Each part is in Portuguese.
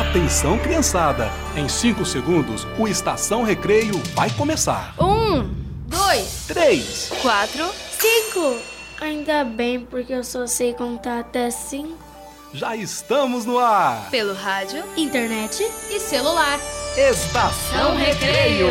Atenção, criançada! Em 5 segundos, o Estação Recreio vai começar. Um, dois, Três, quatro, cinco. Ainda bem, porque eu só sei contar até cinco. Já estamos no ar! Pelo rádio Internet? e celular. Estação Recreio.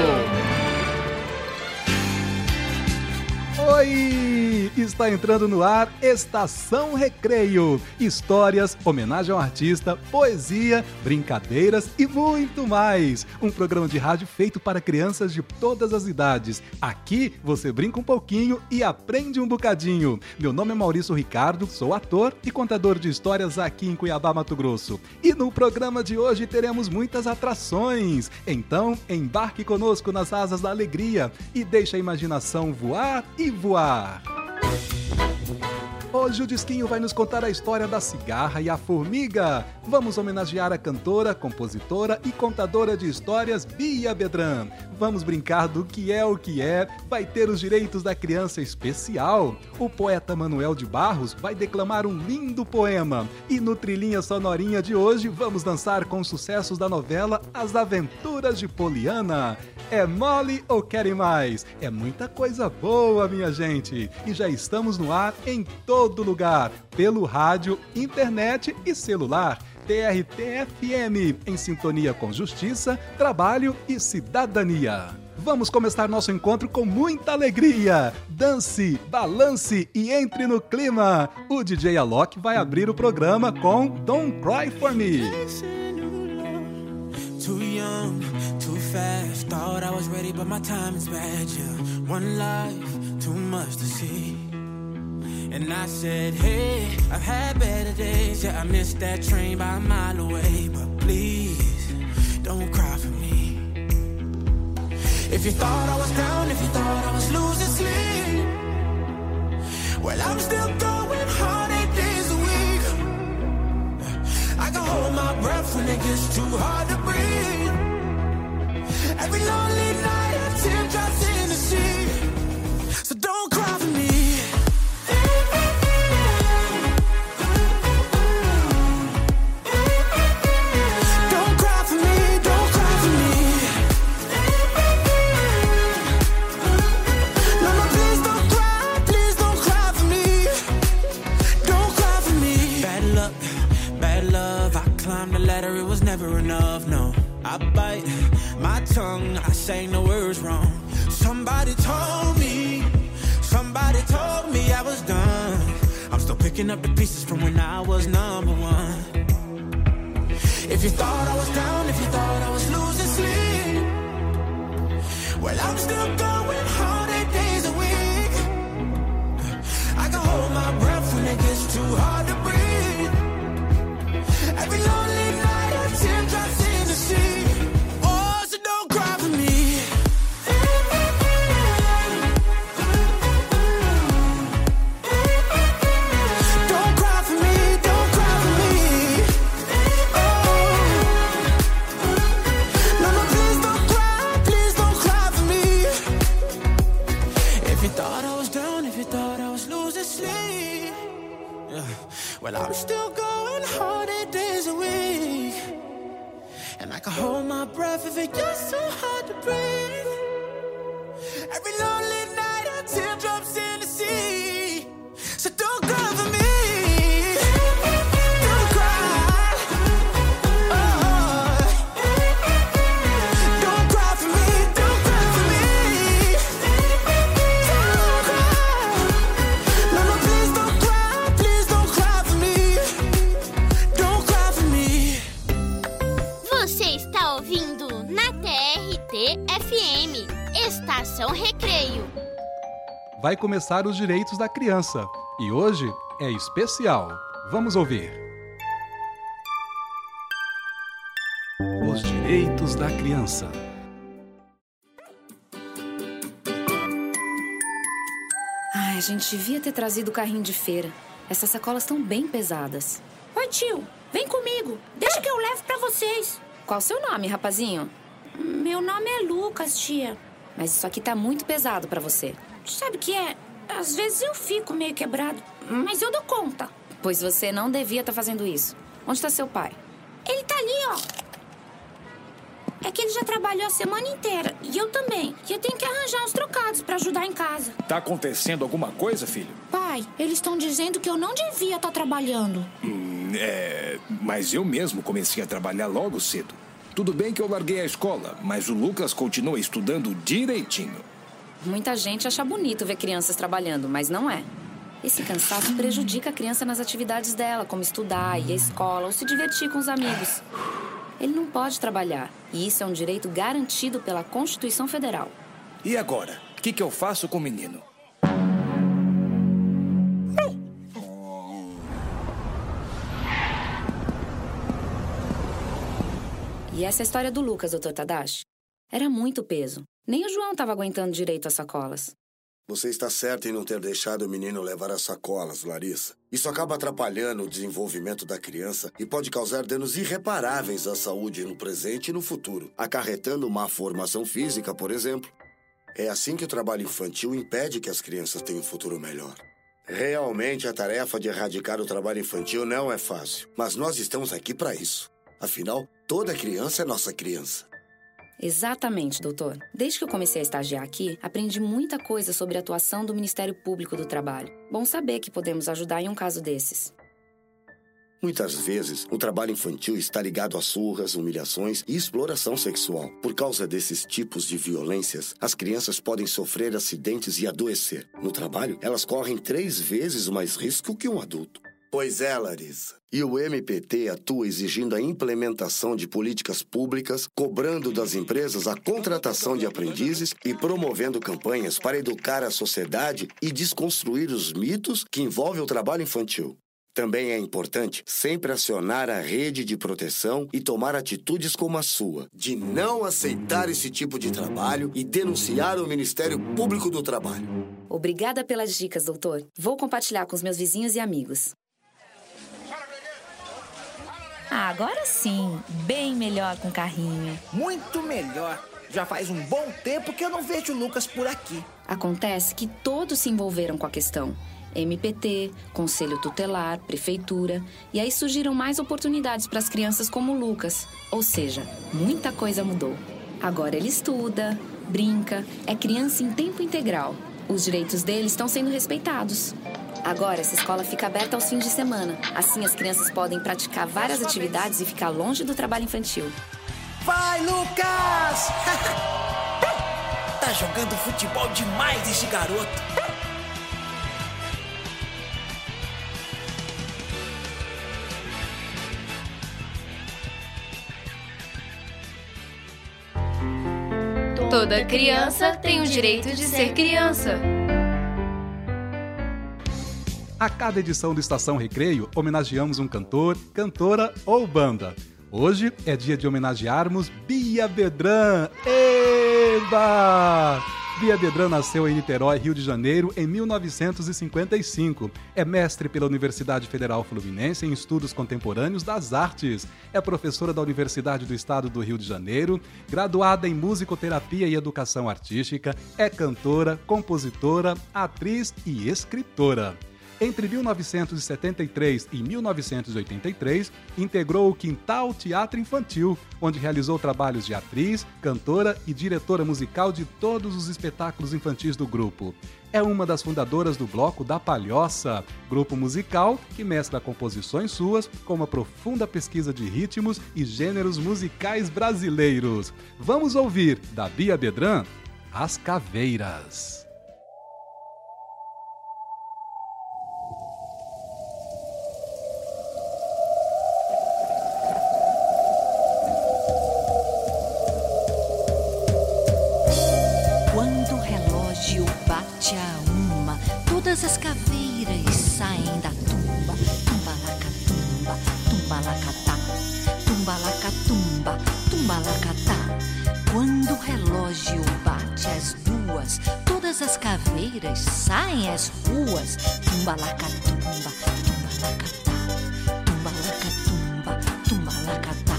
Oi! Está entrando no ar Estação Recreio. Histórias, homenagem ao artista, poesia, brincadeiras e muito mais. Um programa de rádio feito para crianças de todas as idades. Aqui você brinca um pouquinho e aprende um bocadinho. Meu nome é Maurício Ricardo, sou ator e contador de histórias aqui em Cuiabá, Mato Grosso. E no programa de hoje teremos muitas atrações. Então, embarque conosco nas asas da alegria e deixe a imaginação voar e voar. Hoje o Disquinho vai nos contar a história da cigarra e a formiga. Vamos homenagear a cantora, compositora e contadora de histórias Bia Bedran. Vamos brincar do que é o que é. Vai ter os direitos da criança especial. O poeta Manuel de Barros vai declamar um lindo poema. E no Trilhinha Sonorinha de hoje vamos dançar com os sucessos da novela As Aventuras de Poliana. É mole ou querem mais? É muita coisa boa, minha gente. E já estamos no ar em todo lugar, pelo rádio, internet e celular. TRT-FM, em sintonia com justiça, trabalho e cidadania. Vamos começar nosso encontro com muita alegria. Dance, balance e entre no clima. O DJ Alok vai abrir o programa com Don't Cry For Me. Thought I was ready, but my time is bad. Yeah, one life, too much to see. And I said, Hey, I've had better days. Yeah, I missed that train by a mile away. But please, don't cry for me. If you thought I was down, if you thought I was losing sleep, well, I'm still going hard eight days a week. I can hold my breath when it gets too hard to breathe. Every lonely I bite my tongue, I say no words wrong. Somebody told me, somebody told me I was done. I'm still picking up the pieces from when I was number one. If you thought I was down, if you thought I was losing sleep, well, I'm still going hard eight days a week. I can hold my breath when it gets too hard to breathe. Every lonely Vai começar os direitos da criança e hoje é especial. Vamos ouvir. Os direitos da criança. Ai, a gente devia ter trazido o carrinho de feira. Essas sacolas estão bem pesadas. Oi, tio, vem comigo. Deixa que eu levo pra vocês. Qual o seu nome, rapazinho? Meu nome é Lucas, tia. Mas isso aqui tá muito pesado pra você. Sabe o que é? Às vezes eu fico meio quebrado, mas eu dou conta. Pois você não devia estar fazendo isso. Onde está seu pai? Ele tá ali, ó. É que ele já trabalhou a semana inteira. E eu também. E eu tenho que arranjar uns trocados para ajudar em casa. Tá acontecendo alguma coisa, filho? Pai, eles estão dizendo que eu não devia estar trabalhando. Hum, é. Mas eu mesmo comecei a trabalhar logo cedo. Tudo bem que eu larguei a escola, mas o Lucas continua estudando direitinho. Muita gente acha bonito ver crianças trabalhando, mas não é. Esse cansaço prejudica a criança nas atividades dela, como estudar, ir à escola ou se divertir com os amigos. Ele não pode trabalhar, e isso é um direito garantido pela Constituição Federal. E agora? O que, que eu faço com o menino? E essa é a história do Lucas, Dr. Tadashi. Era muito peso. Nem o João estava aguentando direito as sacolas. Você está certa em não ter deixado o menino levar as sacolas, Larissa. Isso acaba atrapalhando o desenvolvimento da criança e pode causar danos irreparáveis à saúde no presente e no futuro, acarretando má formação física, por exemplo. É assim que o trabalho infantil impede que as crianças tenham um futuro melhor. Realmente, a tarefa de erradicar o trabalho infantil não é fácil, mas nós estamos aqui para isso. Afinal, toda criança é nossa criança. Exatamente, doutor. Desde que eu comecei a estagiar aqui, aprendi muita coisa sobre a atuação do Ministério Público do Trabalho. Bom saber que podemos ajudar em um caso desses. Muitas vezes, o trabalho infantil está ligado a surras, humilhações e exploração sexual. Por causa desses tipos de violências, as crianças podem sofrer acidentes e adoecer. No trabalho, elas correm três vezes mais risco que um adulto. Pois é, Larissa. E o MPT atua exigindo a implementação de políticas públicas, cobrando das empresas a contratação de aprendizes e promovendo campanhas para educar a sociedade e desconstruir os mitos que envolvem o trabalho infantil. Também é importante sempre acionar a rede de proteção e tomar atitudes como a sua, de não aceitar esse tipo de trabalho e denunciar o Ministério Público do Trabalho. Obrigada pelas dicas, doutor. Vou compartilhar com os meus vizinhos e amigos. Ah, agora sim, bem melhor com carrinho. Muito melhor. Já faz um bom tempo que eu não vejo o Lucas por aqui. Acontece que todos se envolveram com a questão. MPT, Conselho Tutelar, Prefeitura, e aí surgiram mais oportunidades para as crianças como o Lucas. Ou seja, muita coisa mudou. Agora ele estuda, brinca, é criança em tempo integral. Os direitos dele estão sendo respeitados. Agora, essa escola fica aberta aos fins de semana. Assim, as crianças podem praticar várias atividades e ficar longe do trabalho infantil. Vai, Lucas! tá jogando futebol demais esse garoto. Toda criança tem o direito de ser criança. A cada edição do Estação Recreio, homenageamos um cantor, cantora ou banda. Hoje é dia de homenagearmos Bia Bedran. Eba! Bia Bedran nasceu em Niterói, Rio de Janeiro, em 1955. É mestre pela Universidade Federal Fluminense em Estudos Contemporâneos das Artes. É professora da Universidade do Estado do Rio de Janeiro, graduada em Musicoterapia e Educação Artística, é cantora, compositora, atriz e escritora. Entre 1973 e 1983, integrou o Quintal Teatro Infantil, onde realizou trabalhos de atriz, cantora e diretora musical de todos os espetáculos infantis do grupo. É uma das fundadoras do Bloco da Palhoça, grupo musical que mescla composições suas com uma profunda pesquisa de ritmos e gêneros musicais brasileiros. Vamos ouvir, da Bia Bedran, As Caveiras. Todas as caveiras saem da tumba. Tumbalacatumba, tumbalacatá. Tumbalacatumba, tumbalacatá. Quando o relógio bate as duas, todas as caveiras saem às ruas. Tumbalacatumba, tumbalacatá. Tumbalacatumba, tumbalacatá.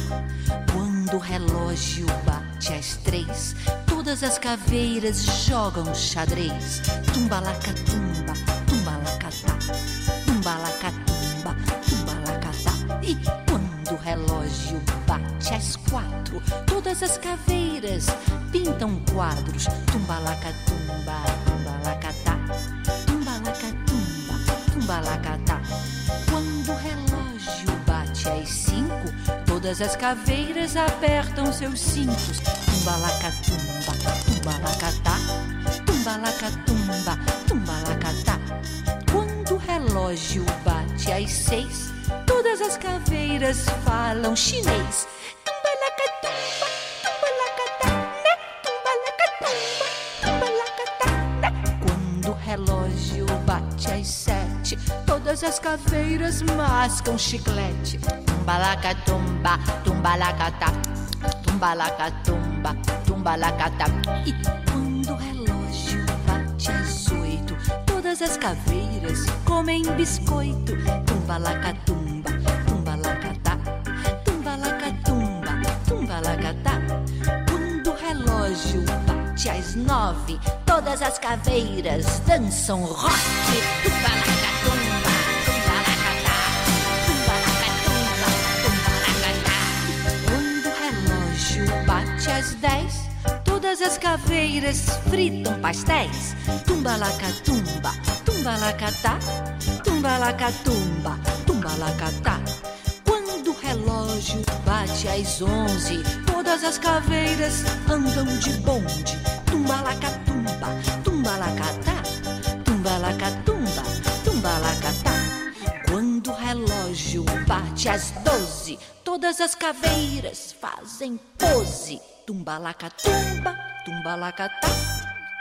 Quando o relógio bate às três, todas as caveiras jogam xadrez. Tumbalacatumba, Tumbalacatumba, tumbalacatá. E quando o relógio bate às quatro, todas as caveiras pintam quadros. Tumbalacatumba, tumbalacatá. Tumbalacatumba, tumbalacatá. Quando o relógio bate às cinco, todas as caveiras apertam seus cintos. Tumbalacatumba, tumbalacatá. Tumbalacatumba. Relógio bate às seis, todas as caveiras falam chinês. Quando o relógio bate às sete, todas as caveiras mascam chiclete. Tumbalacatumba, tumbalacatá, tumbalacatumba, tumbalacatá. E quando o relógio bate às oito, todas as caveiras comem biscoito. Tumbalacatumba, tumbalacatá, tumbalacatumba, tumbalacatá. Quando o relógio bate às nove, todas as caveiras dançam rock. Tumbalacatumba, tumbalacatá, tumbalacatumba, tumbalacatá. Quando o relógio bate às dez, todas as caveiras fritam pastéis. Tumbalacatumba, tumbalacatá, tumbalacatumba, tumbalacatá. Quando o relógio bate às onze, todas as caveiras andam de bonde. Tumbalacatumba, tumbalacatá, tumbalacatumba, tumbalacatá. Quando o relógio bate às doze, todas as caveiras fazem pose. Tumbalacatumba, tumbalacatá,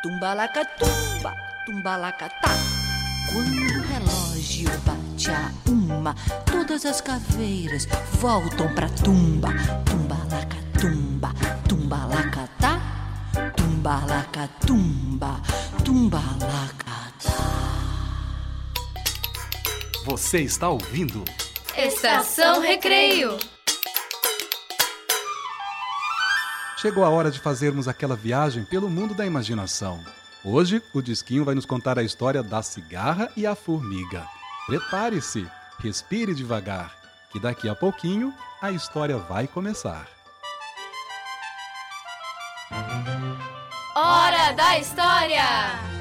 tumbalacatumba, tumbalacatá. Quando o relógio bate a uma, todas as caveiras voltam pra tumba. Tumbalacatumba, tumbalacatá, tumbalacatumba, tumbalacatá. Você está ouvindo? Estação Recreio. Chegou a hora de fazermos aquela viagem pelo mundo da imaginação. Hoje, o Disquinho vai nos contar a história da cigarra e a formiga. Prepare-se, respire devagar, que daqui a pouquinho a história vai começar. Hora da História!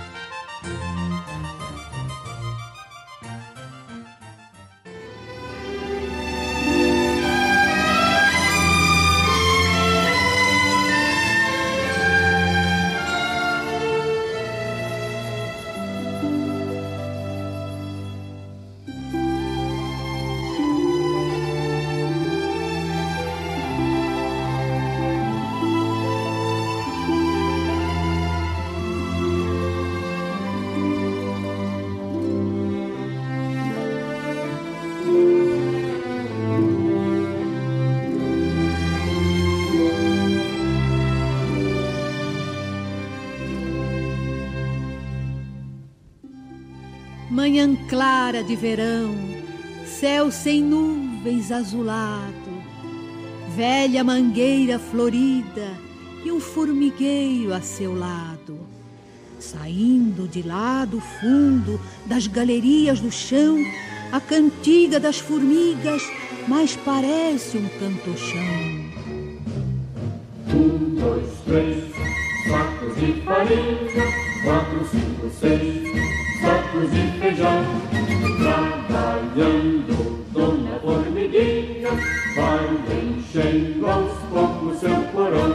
Manhã clara de verão, céu sem nuvens azulado, velha mangueira florida e um formigueiro a seu lado. Saindo de lá do fundo das galerias do chão, a cantiga das formigas mais parece um cantochão. Um, dois, três, sacos de farinha, quatro, cinco, seis, sacos de feijão. Trabalhando, dona formiguinha, vai enchendo aos poucos seu porão.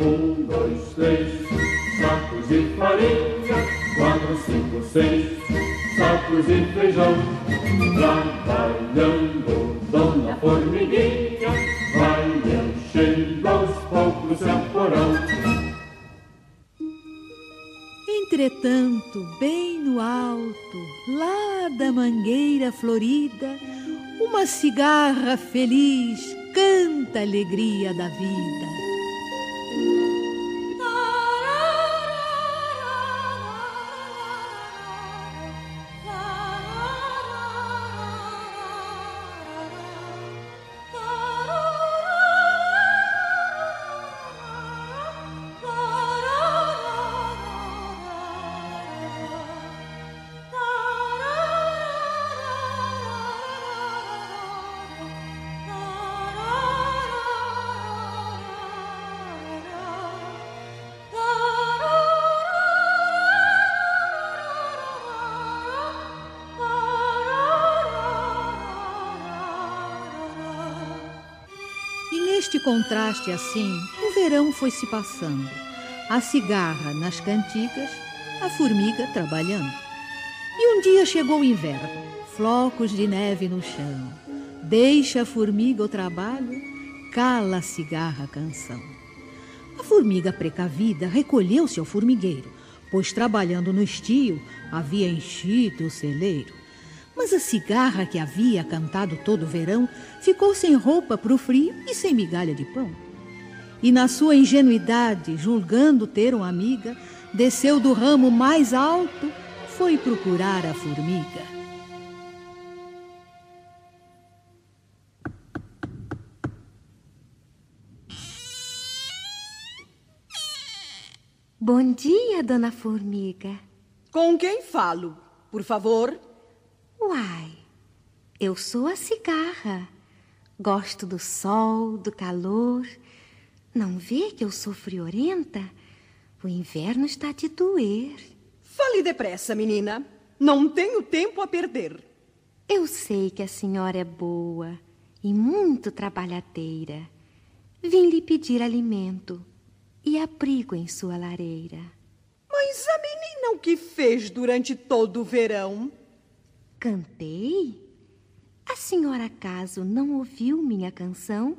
Um, dois, três, sacos de farinha, quatro, cinco, seis, sacos de feijão. Trabalhando, dona formiguinha, vai enchendo aos poucos seu porão. Entretanto, bem no alto, lá da mangueira florida, uma cigarra feliz canta a alegria da vida. Contraste assim, o verão foi se passando. A cigarra nas cantigas, a formiga trabalhando. E um dia chegou o inverno, flocos de neve no chão. Deixa a formiga o trabalho, cala a cigarra a canção. A formiga precavida recolheu-se ao formigueiro, pois trabalhando no estio havia enchido o celeiro. Mas a cigarra que havia cantado todo o verão ficou sem roupa para o frio e sem migalha de pão. E na sua ingenuidade, julgando ter uma amiga, desceu do ramo mais alto, foi procurar a formiga. Bom dia, dona Formiga. Com quem falo, por favor? Uai, eu sou a cigarra. Gosto do sol, do calor. Não vê que eu sou friorenta? O inverno está de doer. Fale depressa, menina. Não tenho tempo a perder. Eu sei que a senhora é boa e muito trabalhadeira. Vim lhe pedir alimento e abrigo em sua lareira. Mas a menina o que fez durante todo o verão? Cantei? A senhora acaso não ouviu minha canção?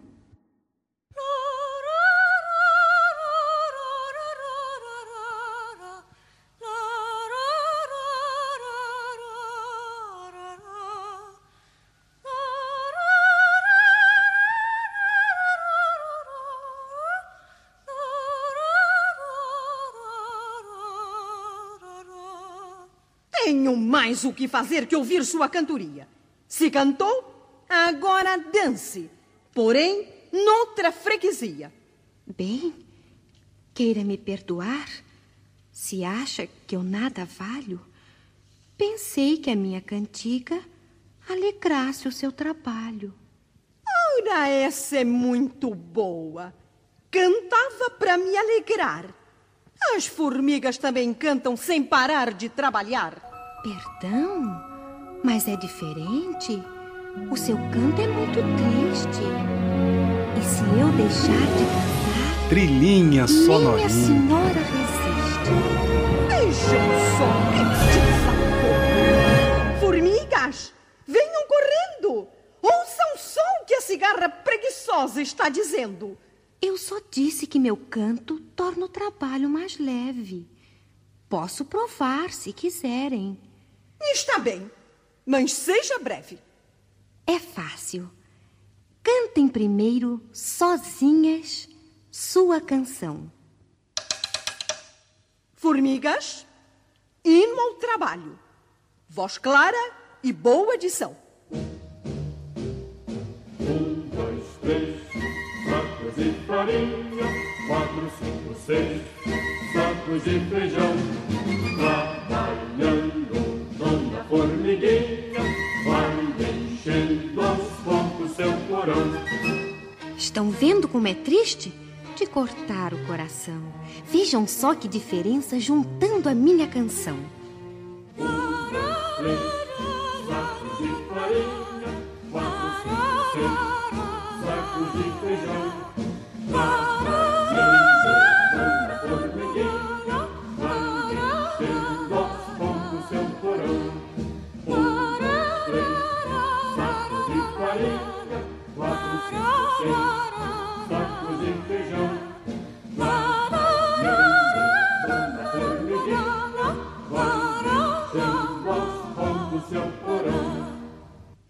Mais o que fazer que ouvir sua cantoria. Se cantou, agora dance. Porém, noutra freguesia. Bem, queira me perdoar se acha que eu nada valho. Pensei que a minha cantiga alegrasse o seu trabalho. Ora, essa é muito boa. Cantava para me alegrar. As formigas também cantam sem parar de trabalhar. Perdão, mas é diferente. O seu canto é muito triste. E se eu deixar de cantar, Trilhinha sonorinha. senhora resiste. Vejam só este Formigas, venham correndo. Ouçam só o que a cigarra preguiçosa está dizendo. Eu só disse que meu canto torna o trabalho mais leve. Posso provar se quiserem. Está bem, mas seja breve. É fácil. Cantem primeiro, sozinhas, sua canção. Formigas, hino ao trabalho. Voz clara e boa edição. Um, dois, três, sacos de farinha. Quatro, cinco, seis, sacos de feijão. Trabalhando, formiguinha, vai enchendo aos poucos seu porão. Estão vendo como é triste? De cortar o coração. Vejam só que diferença juntando a minha canção. Três, sacos de farinha. Quatro, cinco, seis, sacos de feijão.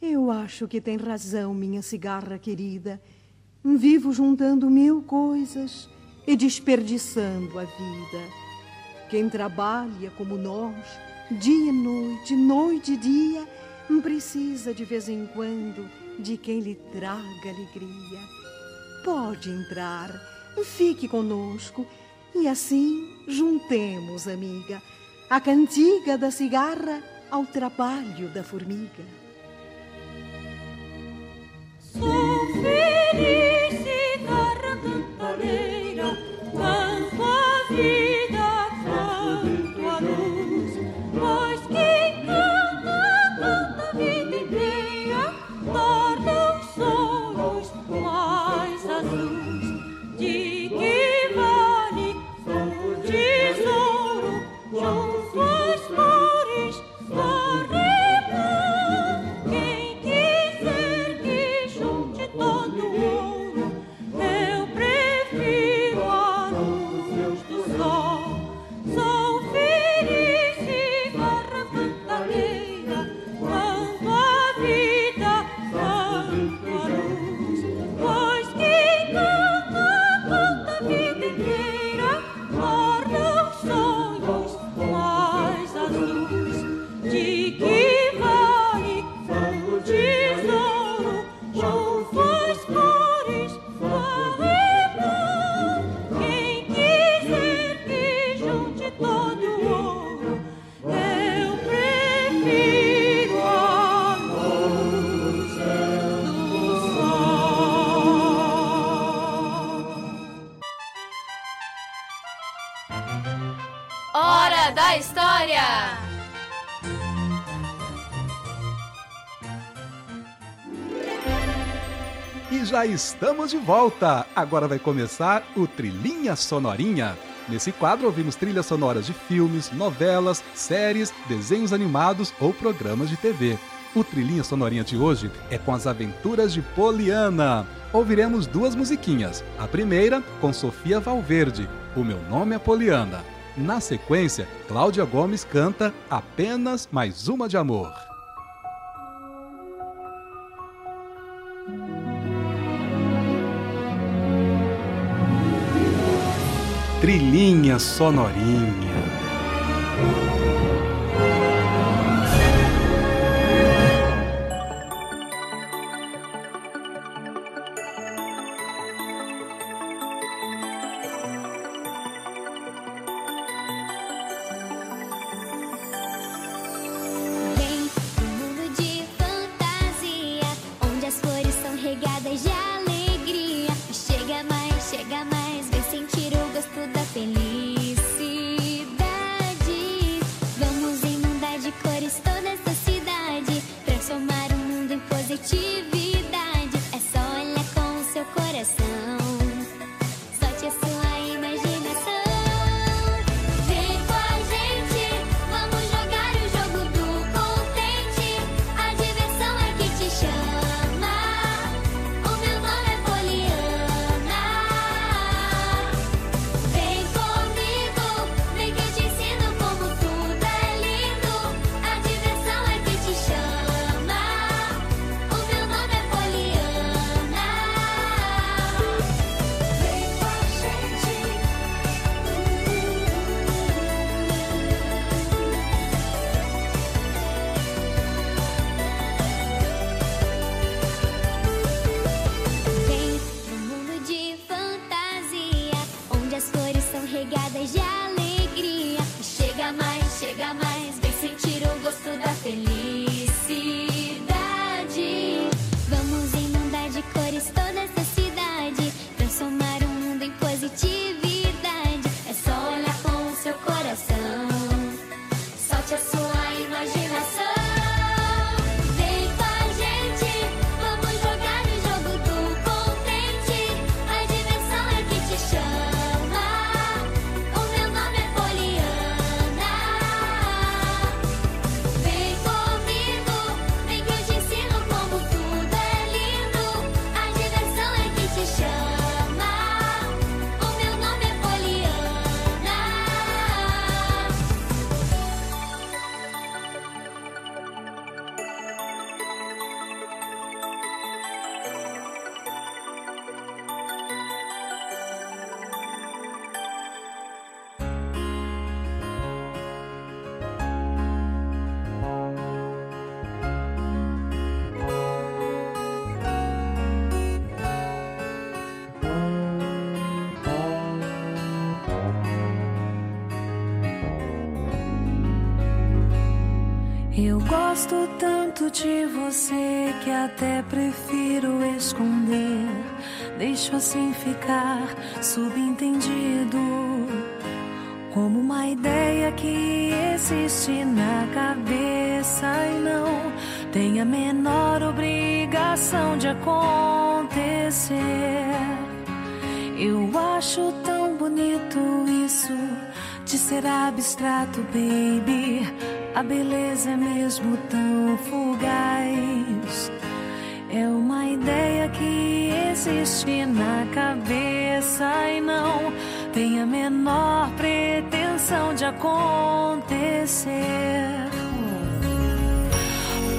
Eu acho que tem razão, minha cigarra querida. Vivo juntando mil coisas e desperdiçando a vida. Quem trabalha como nós, dia e noite, noite e dia, precisa de vez em quando de quem lhe traga alegria. Pode entrar, fique conosco e assim juntemos, amiga, a cantiga da cigarra ao trabalho da formiga. Sou feliz, cigarra cantareira, história! E já estamos de volta! Agora vai começar o Trilhinha Sonorinha. Nesse quadro ouvimos trilhas sonoras de filmes, novelas, séries, desenhos animados ou programas de TV. O Trilhinha Sonorinha de hoje é com as aventuras de Poliana. Ouviremos duas musiquinhas. A primeira, com Sofia Valverde, O Meu Nome é Poliana. Na sequência, Cláudia Gomes canta Apenas Mais Uma de Amor. Trilhinha Sonorinha. Regadas de alegria. Chega mais, chega mais, vem sentir o gosto da felicidade. Vamos inundar de cores toda essa cidade, transformar o mundo em positividade. É só olhar com o seu coração. Solte a sua imaginação. Eu gosto tanto de você que até prefiro esconder. Deixo assim ficar subentendido. Como uma ideia que existe na cabeça e não tem a menor obrigação de acontecer. Eu acho tão bonito isso de ser abstrato, baby. A beleza é mesmo tão fugaz. É uma ideia que existe na cabeça e não tem a menor pretensão de acontecer.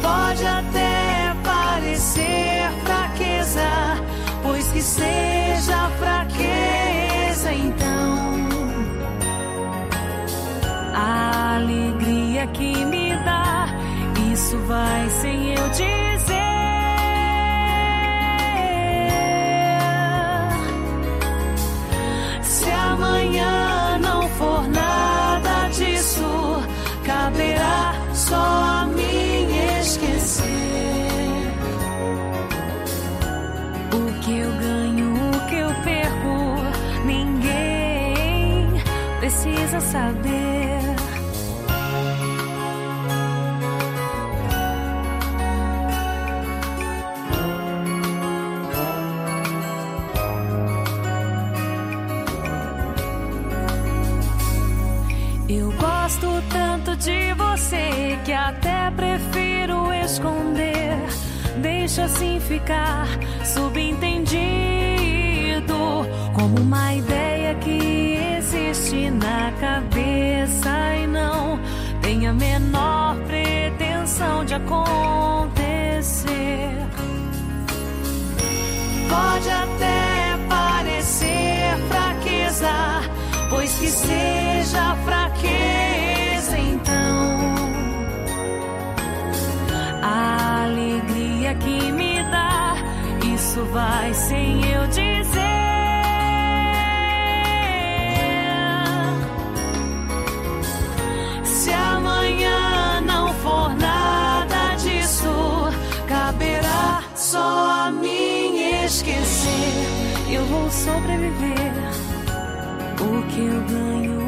Pode até parecer fraqueza, pois que seja fraqueza então. A que me dá, isso vai sem eu dizer. Se amanhã não for nada disso, caberá só a mim esquecer. O que eu ganho, o que eu perco, ninguém precisa saber. Ficar subentendido como uma ideia que existe na cabeça e não tem a menor pretensão de acontecer. Pode até parecer fraqueza, pois que seja fraqueza sobreviver. O que eu ganho,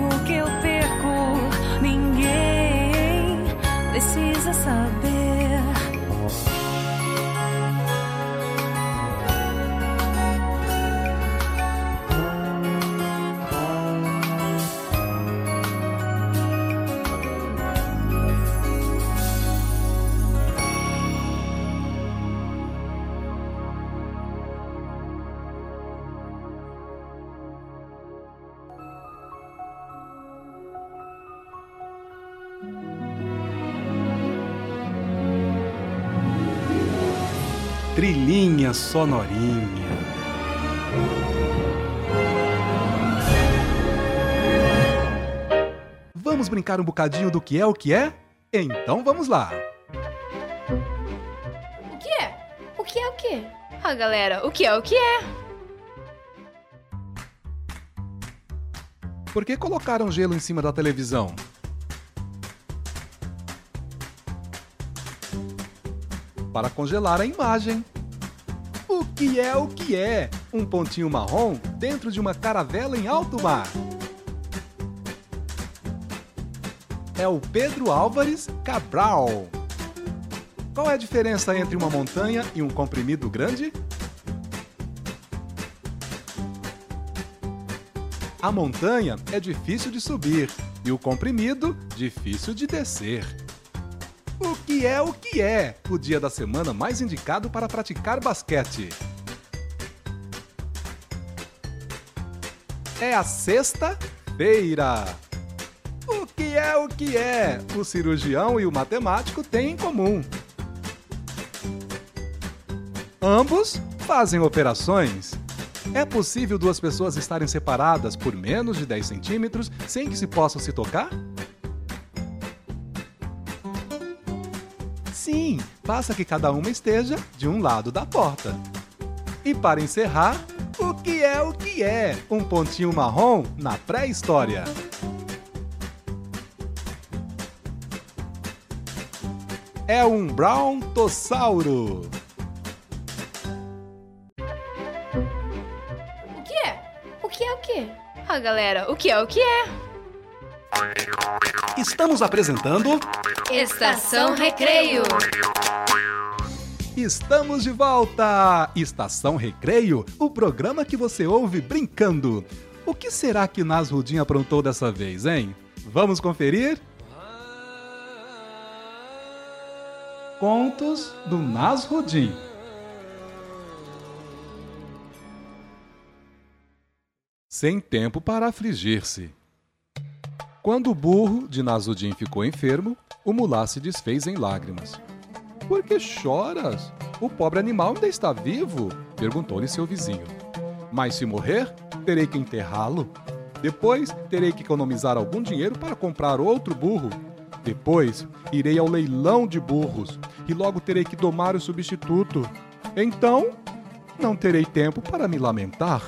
sonorinha. Vamos brincar um bocadinho do que é o que é? Então vamos lá. O que é? O que é o quê? Ah, galera, o que é o que é? Por que colocaram gelo em cima da televisão? Para congelar a imagem. O que é o que é? Um pontinho marrom dentro de uma caravela em alto mar. É o Pedro Álvares Cabral. Qual é a diferença entre uma montanha e um comprimido grande? A montanha é difícil de subir e o comprimido difícil de descer. O que é o que é? O dia da semana mais indicado para praticar basquete. É a sexta-feira. O que é o que é? O cirurgião e o matemático têm em comum. Ambos fazem operações. É possível duas pessoas estarem separadas por menos de 10 centímetros sem que se possam se tocar? Sim, basta que cada uma esteja de um lado da porta. E para encerrar, o que é o que é? Um pontinho marrom na pré-história. É um brontossauro. O que é? O que é o quê? Ah, galera, o que é o que é? Estamos apresentando Estação Recreio. Estamos de volta! Estação Recreio, o programa que você ouve brincando. O que será que Nasrudin aprontou dessa vez, hein? Vamos conferir? Contos do Nasrudin. Sem tempo para afligir-se. Quando o burro de Nasrudin ficou enfermo, o mulá se desfez em lágrimas. Por que choras? O pobre animal ainda está vivo? perguntou-lhe seu vizinho. Mas se morrer, terei que enterrá-lo. Depois, terei que economizar algum dinheiro para comprar outro burro. Depois, irei ao leilão de burros e logo terei que domar o substituto. Então, não terei tempo para me lamentar.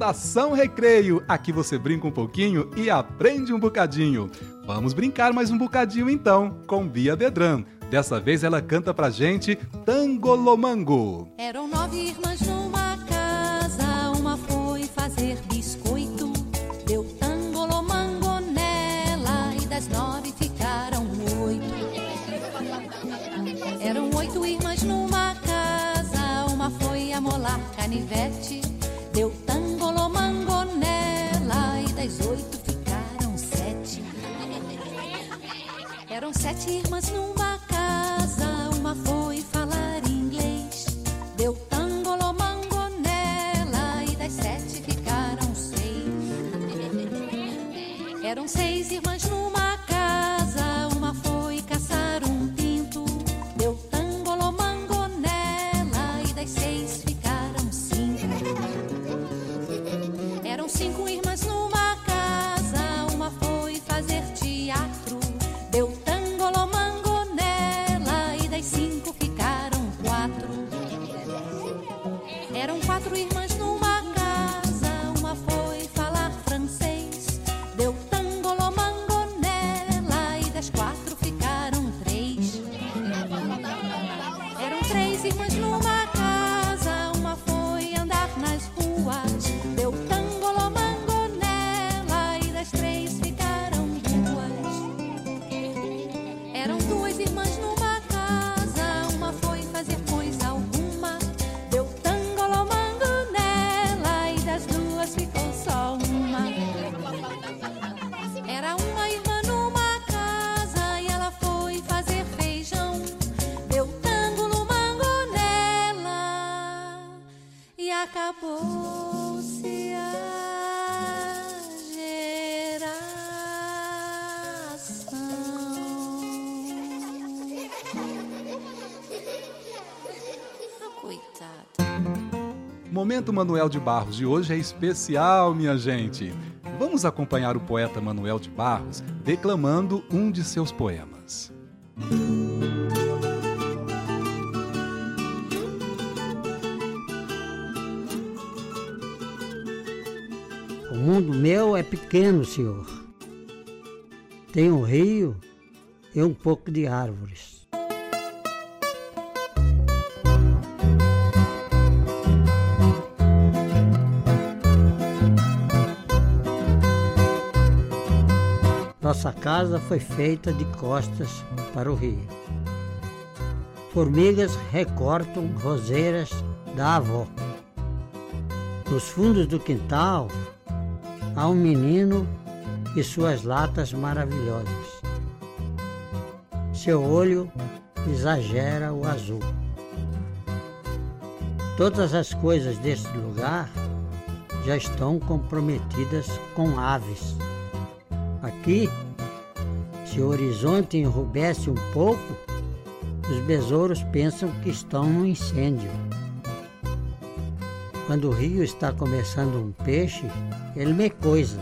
Estação Recreio. Aqui você brinca um pouquinho e aprende um bocadinho. Vamos brincar mais um bocadinho então, com Bia Bedran. Dessa vez ela canta pra gente Tangolomango. Eram nove irmãs numa casa, uma foi fazer Sete irmãs numa Momento Manuel de Barros de hoje é especial, minha gente. Vamos acompanhar o poeta Manuel de Barros declamando um de seus poemas. O mundo meu é pequeno, senhor. Tem um rio e um pouco de árvores. Nossa casa foi feita de costas para o rio. Formigas recortam roseiras da avó. Nos fundos do quintal há um menino e suas latas maravilhosas. Seu olho exagera o azul. Todas as coisas deste lugar já estão comprometidas com aves. Aqui, se o horizonte enrubesce um pouco, os besouros pensam que estão no incêndio. Quando o rio está começando um peixe, ele me coisa,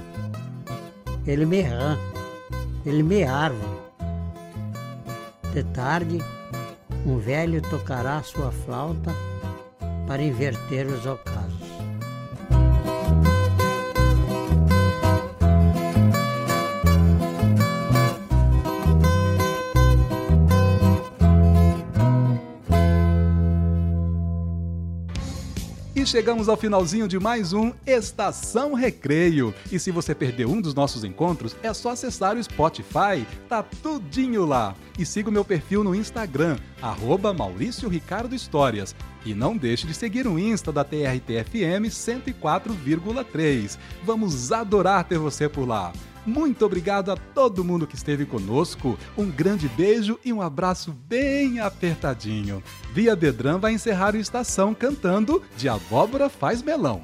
ele me rã, ele me árvore. De tarde, um velho tocará sua flauta para inverter os chegamos ao finalzinho de mais um Estação Recreio. E se você perdeu um dos nossos encontros, é só acessar o Spotify, tá tudinho lá. E siga o meu perfil no Instagram, arroba Maurício Ricardo Histórias. E não deixe de seguir o Insta da TRTFM 104,3. Vamos adorar ter você por lá. Muito obrigado a todo mundo que esteve conosco. Um grande beijo e um abraço bem apertadinho. Via Bedran vai encerrar o Estação cantando De Abóbora Faz Melão.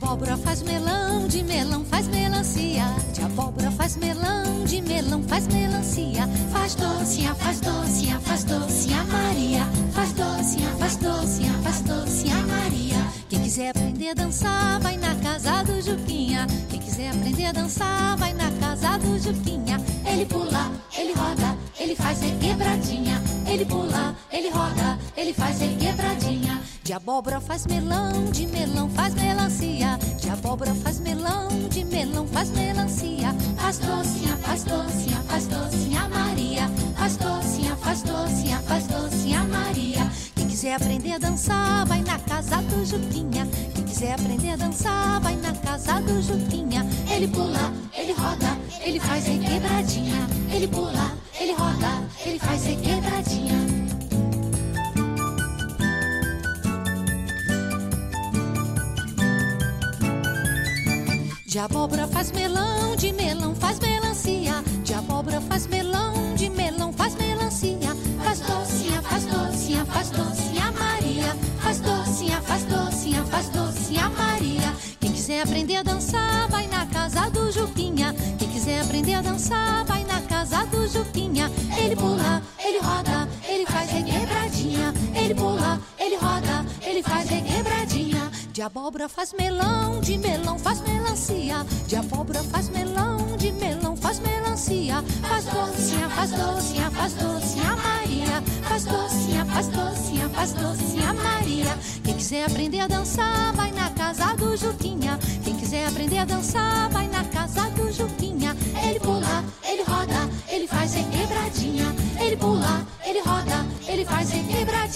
Abóbora faz melão, de melão faz melancia. De abóbora faz melão, de melão faz melancia. Faz docinha, faz docinha, faz docinha Maria. Faz docinha, faz docinha, faz docinha Maria. Quem quiser aprender a dançar, vai na casa do Juquinha. Quem quiser aprender a dançar, vai na casa do Juquinha. Ele pula, ele roda, ele faz requebradinha. Ele pula, ele roda, ele faz requebradinha. De abóbora faz melão, de melão faz melancia. De abóbora faz melão, de melão faz melancia. Faz docinha, faz docinha, faz docinha Maria. Faz docinha, faz docinha, faz docinha Maria. Quem quiser aprender a dançar, vai na casa do Juquinha. Quem quiser aprender a dançar, vai na casa do Juquinha. Ele pula, ele roda, ele faz requebradinha. Abóbora faz melão, de melão faz melancia. De abóbora faz melão, de melão faz melancia. Faz docinha, faz docinha, faz docinha Maria. Faz docinha, faz docinha, faz docinha Maria. Quem quiser aprender a dançar, vai na casa do Juquinha. Quem quiser aprender a dançar, vai na casa do Juquinha. abóbora faz melão, de melão faz melancia. De abóbora faz melão, de melão faz melancia. Faz docinha, faz docinha, faz docinha Maria. Faz docinha, faz docinha, faz docinha Maria. Quem quiser aprender a dançar, vai na casa do Juquinha. Quem quiser aprender a dançar, vai na casa do Juquinha. Ele pula, ele roda, ele faz em quebradinha. Ele pula, ele roda, ele faz em quebradinha.